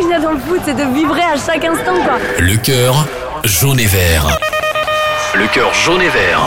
que j'aime dans le foot, c'est de vibrer à chaque instant, quoi. Le cœur jaune et vert. Le cœur jaune et vert.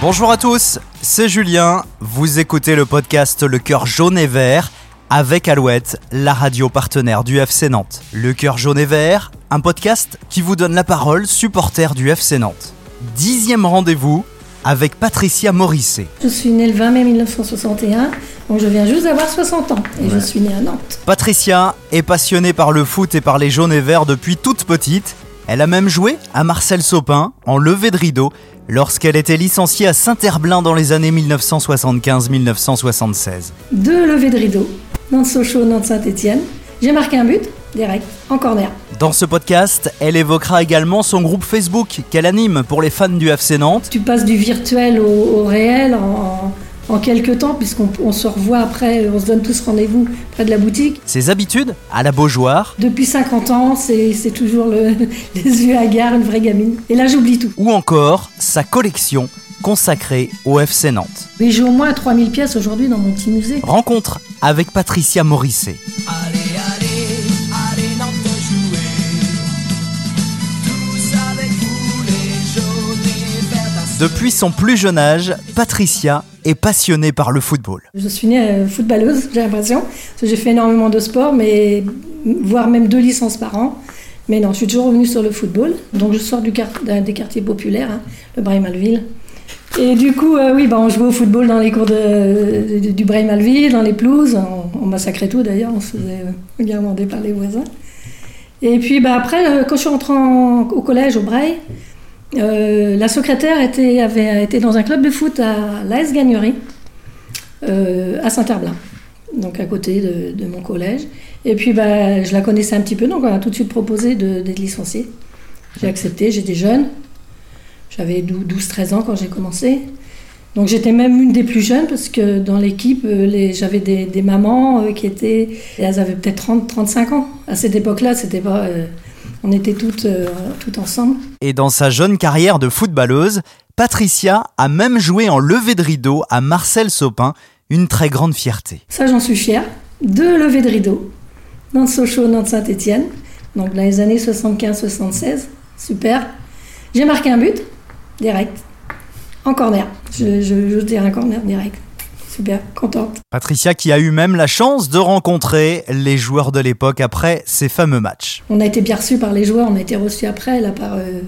Bonjour à tous, c'est Julien. Vous écoutez le podcast Le cœur jaune et vert avec Alouette, la radio partenaire du FC Nantes. Le cœur jaune et vert, un podcast qui vous donne la parole, supporter du FC Nantes. Dixième rendez-vous avec Patricia Morisset. Je suis née le 20 mai 1961, donc je viens juste d'avoir 60 ans et je suis née à Nantes. Patricia est passionnée par le foot et par les jaunes et verts depuis toute petite. Elle a même joué à Marcel Sopin en levée de rideau lorsqu'elle était licenciée à Saint-Herblain dans les années 1975-1976. Deux levées de rideau, Nantes Sochaux, Nantes Saint-Étienne. J'ai marqué un but, direct, en corner. Dans ce podcast, elle évoquera également son groupe Facebook qu'elle anime pour les fans du FC Nantes. Tu passes du virtuel au, au réel en, en quelques temps, puisqu'on on se revoit après, on se donne tous rendez-vous près de la boutique. Ses habitudes à la Beaujoire. Depuis 50 ans, c'est toujours le, les yeux hagards, une vraie gamine. Et là, j'oublie tout. Ou encore sa collection consacrée au FC Nantes. Mais j'ai au moins 3000 pièces aujourd'hui dans mon petit musée. Rencontre avec Patricia Morisset. Depuis son plus jeune âge, Patricia est passionnée par le football. Je suis née euh, footballeuse, j'ai l'impression. J'ai fait énormément de sport, mais voire même deux licences par an. Mais non, je suis toujours revenue sur le football. Donc je sors du des quartiers populaires, hein, le Braille-Malville. Et du coup, euh, oui, bah, on jouait au football dans les cours du Braille-Malville, dans les pelouses. On, massacrait tout d'ailleurs, on se faisait euh, garmander par les voisins. Et puis bah, après, euh, quand je suis rentrée en- au collège, au Braille, euh, la secrétaire était, avait été dans un club de foot à l'AS Gagnerie, euh, à Saint-Herblain, donc à côté de, mon collège. Et puis bah, je la connaissais un petit peu, donc on a tout de suite proposé d'être licenciée. J'ai accepté, j'étais jeune, j'avais 12-13 ans quand j'ai commencé. Donc j'étais même une des plus jeunes parce que dans l'équipe, euh, j'avais des, mamans qui étaient, elles avaient peut-être 30-35 ans. À cette époque-là, c'était pas, on était toutes, euh, toutes ensemble. Et dans sa jeune carrière de footballeuse, Patricia a même joué en levée de rideau à Marcel Sopin, une très grande fierté. Ça, j'en suis fière. Deux levées de rideau. Nantes Sochaux, Nantes Saint-Étienne. Donc dans les années 75-76. Super. J'ai marqué un but, direct. En corner. Je, je, je un corner direct. Super, contente. Patricia qui a eu même la chance de rencontrer les joueurs de l'époque après ces fameux matchs. On a été bien reçus par les joueurs, on a été reçus après, là, par euh,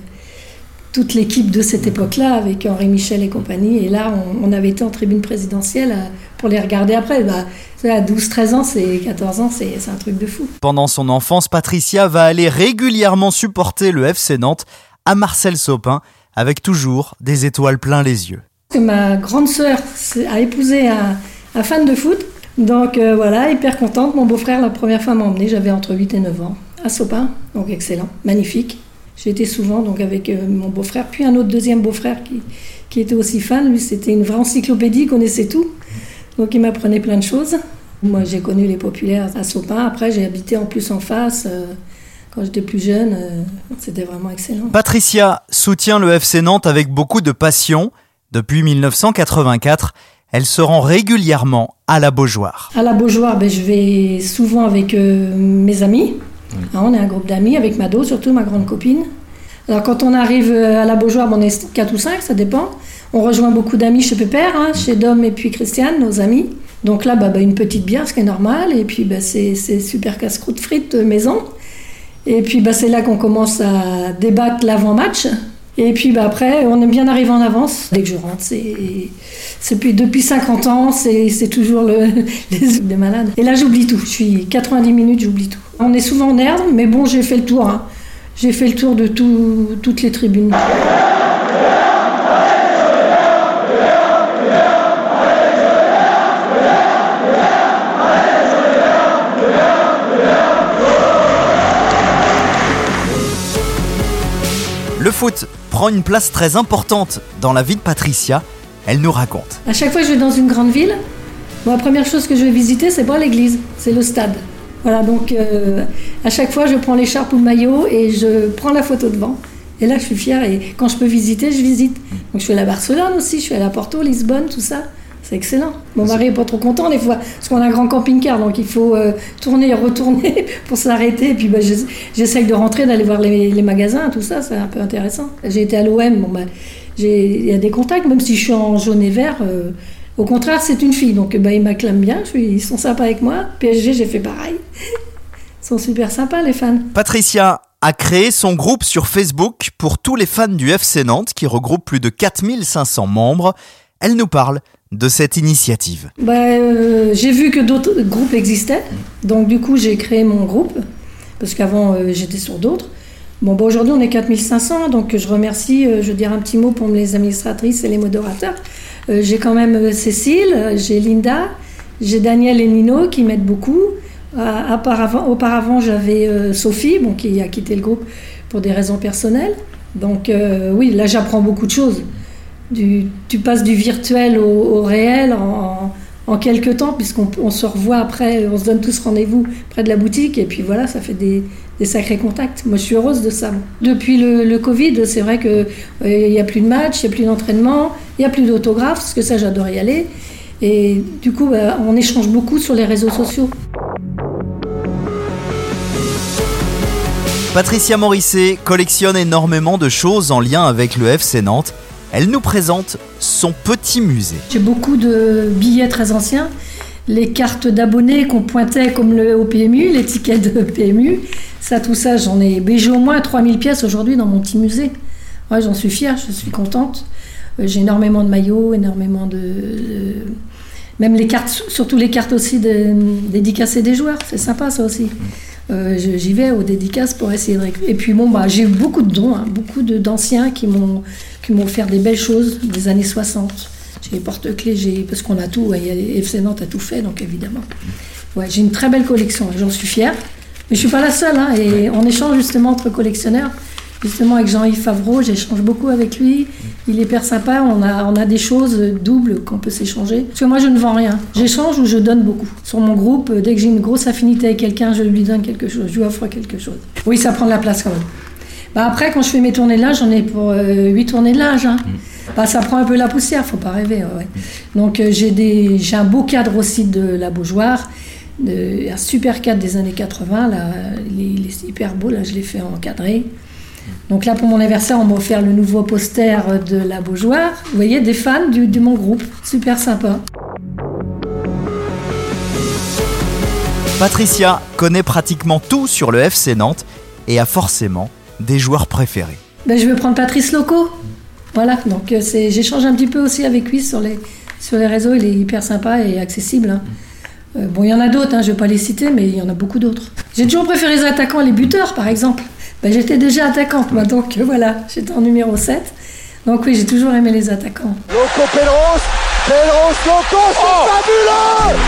toute l'équipe de cette époque-là, avec Henri Michel et compagnie. Et là, on, on avait été en tribune présidentielle euh, pour les regarder après. Bah, à 12-13 ans, c'est 14 ans, c'est c'est un truc de fou. Pendant son enfance, Patricia va aller régulièrement supporter le FC Nantes à Marcel Sopin avec toujours des étoiles plein les yeux. Que ma grande sœur a épousé un, un fan de foot. Donc euh, voilà, hyper contente. Mon beau-frère, la première fois, m'a emmené, j'avais entre 8 et 9 ans, à Sopin. Donc excellent, magnifique. J'ai été souvent donc avec euh, mon beau-frère, puis un autre deuxième beau-frère qui, qui était aussi fan. Lui, c'était une vraie encyclopédie, connaissait tout. Donc il m'apprenait plein de choses. Moi, j'ai connu les populaires à Sopin. Après, j'ai habité en plus en face. euh, quand j'étais plus jeune, c'était vraiment excellent. Patricia soutient le FC Nantes avec beaucoup de passion. Depuis 1984, elle se rend régulièrement à la Beaujoire. À la Beaujoire, ben, je vais souvent avec euh, mes amis. Hein, on est un groupe d'amis, avec Mado, surtout ma grande copine. Alors quand on arrive euh, à la Beaujoire, ben, on est 4 ou 5, ça dépend. On rejoint beaucoup d'amis chez Pépère, hein, chez Dom et puis Christiane, nos amis. Donc là, bah, bah, une petite bière, ce qui est normal. Et puis bah, c'est super casse-croûte frites euh, maison. Et puis c'est là qu'on commence à débattre l'avant-match. Et puis bah, après, on aime bien arriver en avance. Dès que je rentre, c'est depuis, depuis 50 ans, c'est toujours le, les yeux de malade. Et là, j'oublie tout. Je suis 90 minutes, j'oublie tout. On est souvent en herbe, mais bon, j'ai fait le tour. hein. J'ai fait le tour de tout- toutes les tribunes. Le foot prend une place très importante dans la vie de Patricia. Elle nous raconte. À chaque fois que je vais dans une grande ville, la première chose que je vais visiter, c'est pas l'église, c'est le stade. Voilà, donc euh, à chaque fois, je prends l'écharpe ou le maillot et je prends la photo devant. Et là, je suis fière et quand je peux visiter, je visite. Donc je suis allée à Barcelone aussi, je suis à Porto, Lisbonne, tout ça. C'est excellent. Mon mari est pas trop content des fois, parce qu'on a un grand camping-car, donc il faut euh, tourner et retourner pour s'arrêter. Et puis bah, j'ess- j'essaye de rentrer, d'aller voir les, les magasins, tout ça, c'est un peu intéressant. J'ai été à l'OM, bon, bah, j'ai- il y a des contacts, même si je suis en jaune et vert. euh, au contraire, c'est une fille, donc bah, ils m'acclament bien, je suis- ils sont sympas avec moi. PSG, j'ai fait pareil. Ils sont super sympas, les fans. Patricia a créé son groupe sur Facebook pour tous les fans du FC Nantes qui regroupe plus de 4500 membres. Elle nous parle de cette initiative. Bah, euh, j'ai vu que d'autres groupes existaient, donc du coup j'ai créé mon groupe, parce qu'avant euh, j'étais sur d'autres. Bon, bah, aujourd'hui on est 4500, donc je remercie, euh, je veux dire un petit mot pour les administratrices et les modérateurs. J'ai quand même Cécile, j'ai Linda, j'ai Daniel et Nino qui m'aident beaucoup. Auparavant, j'avais Sophie, qui a quitté le groupe pour des raisons personnelles. Donc oui, là j'apprends beaucoup de choses tu passes du virtuel au, réel en, en quelques temps, puisqu'on on se revoit après, on se donne tous rendez-vous près de la boutique, et puis voilà, ça fait des, sacrés contacts. Moi, je suis heureuse de ça. Depuis le, Covid, c'est vrai qu'il n'y a plus de match, il n'y a plus d'entraînement, il n'y a plus d'autographes, parce que ça, j'adore y aller. Et du coup, bah, on échange beaucoup sur les réseaux sociaux. Patricia Morisset collectionne énormément de choses en lien avec le FC Nantes. Elle nous présente son petit musée. J'ai beaucoup de billets très anciens, les cartes d'abonnés qu'on pointait comme le, au PMU, les tickets de PMU. Ça, tout ça, j'en ai. J'ai au moins 3000 pièces aujourd'hui dans mon petit musée. Ouais, j'en suis fière, je suis contente. Euh, J'ai énormément de maillots, énormément de. Même les cartes, surtout les cartes aussi dédicacées des joueurs, c'est sympa ça aussi. Euh, J'y vais aux dédicaces pour essayer de récupérer. Et puis bon, bah, j'ai eu beaucoup de dons, hein, beaucoup d'anciens qui m'ont qui m'ont offert des belles choses des années 60. J'ai les porte-clés, j'ai parce qu'on a tout, les FC Nantes a tout fait, donc évidemment. Ouais, j'ai une très belle collection, et j'en suis fière. Mais je suis pas la seule, hein, et on échange justement entre collectionneurs. Justement avec Jean-Yves Favreau, j'échange beaucoup avec lui. Il est hyper sympa, on a, on a des choses doubles qu'on peut s'échanger. Parce que moi je ne vends rien, j'échange ou je donne beaucoup. Sur mon groupe, dès que j'ai une grosse affinité avec quelqu'un, je lui donne quelque chose, je lui offre quelque chose. Oui, ça prend de la place quand même. Bah après, quand je fais mes tournées de linge, j'en ai pour 8 tournées de linge. hein. Bah, ça prend un peu la poussière, faut pas rêver. ouais. Donc euh, j'ai des, j'ai un beau cadre aussi de la Beaujoire, de- un super cadre des années 80. Là, il est, il est hyper beau. Là, je l'ai fait encadré. Donc là, pour mon anniversaire, on m'a offert le nouveau poster de la Beaujoire. Vous voyez, des fans du, de mon groupe, super sympa. Patricia connaît pratiquement tout sur le FC Nantes et a forcément des joueurs préférés. Ben, je vais prendre Patrice Loco. Voilà, donc euh, j'échange un petit peu aussi avec lui sur les, sur les réseaux. Il est hyper sympa et accessible. hein. Euh, bon, il y en a d'autres, hein, je ne vais pas les citer, mais il y en a beaucoup d'autres. J'ai toujours préféré les attaquants, les buteurs par exemple. Ben, j'étais déjà attaquante, moi, donc euh, voilà, j'étais en numéro 7. Donc oui, j'ai toujours aimé les attaquants. Loco Pedros, Pedros Loco, c'est fabuleux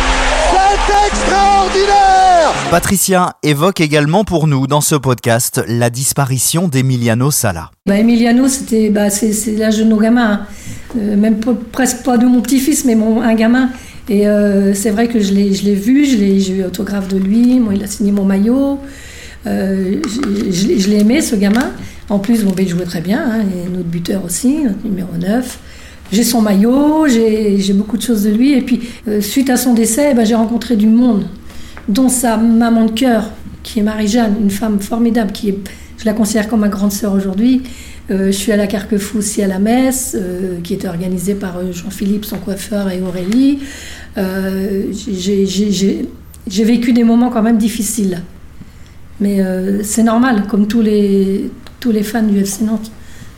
C'est extraordinaire Patricia évoque également pour nous dans ce podcast la disparition d'Emiliano Sala. Bah, Emiliano, c'était, bah, c'est, l'âge de nos gamins. hein. Euh, même pas- presque pas de mon petit-fils, mais mon, un gamin. Et euh, c'est vrai que je l'ai, je l'ai vu, je l'ai, j'ai eu autographe de lui, moi, il a signé mon maillot. Euh, je, je l'ai- aimé, ce gamin. En plus, il jouait très bien, hein, et notre buteur aussi, notre numéro 9. J'ai son maillot, j'ai, beaucoup de choses de lui. Et puis, euh, suite à son décès, ben, j'ai rencontré du monde, dont sa maman de cœur, qui est Marie-Jeanne, une femme formidable, qui est, je la considère comme ma grande sœur aujourd'hui. Euh, je suis à la Carquefou aussi à la messe, qui était organisée par Jean-Philippe, son coiffeur, et Aurélie. J'ai vécu des moments quand même difficiles. Mais euh, c'est normal, comme tous les, tous les fans du FC Nantes.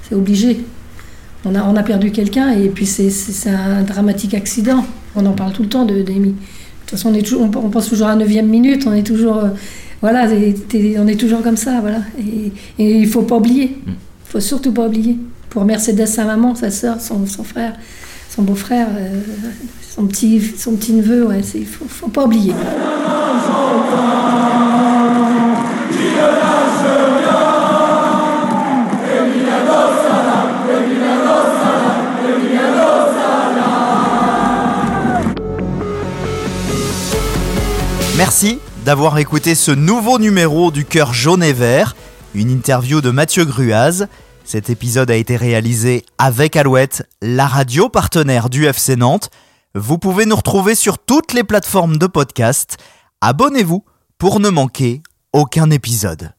C'est obligé. On a, on a perdu quelqu'un et puis c'est- un dramatique accident. On en parle tout le temps de d'Amy. De toute façon, on, est toujours, on, on pense toujours à la 9 minute, on est toujours, euh, voilà, on est toujours comme ça. Voilà. Et, et il ne faut pas oublier. Il faut surtout pas oublier. Pour Mercedes, sa maman, sa soeur, son, son frère, son beau-frère, euh, son petit, son petit neveu, ouais, il ne faut, faut pas oublier. Merci d'avoir écouté ce nouveau numéro du Cœur jaune et vert, une interview de Mathieu Gruaz. Cet épisode a été réalisé avec Alouette, la radio partenaire du FC Nantes. Vous pouvez nous retrouver sur toutes les plateformes de podcast. Abonnez-vous pour ne manquer aucun épisode.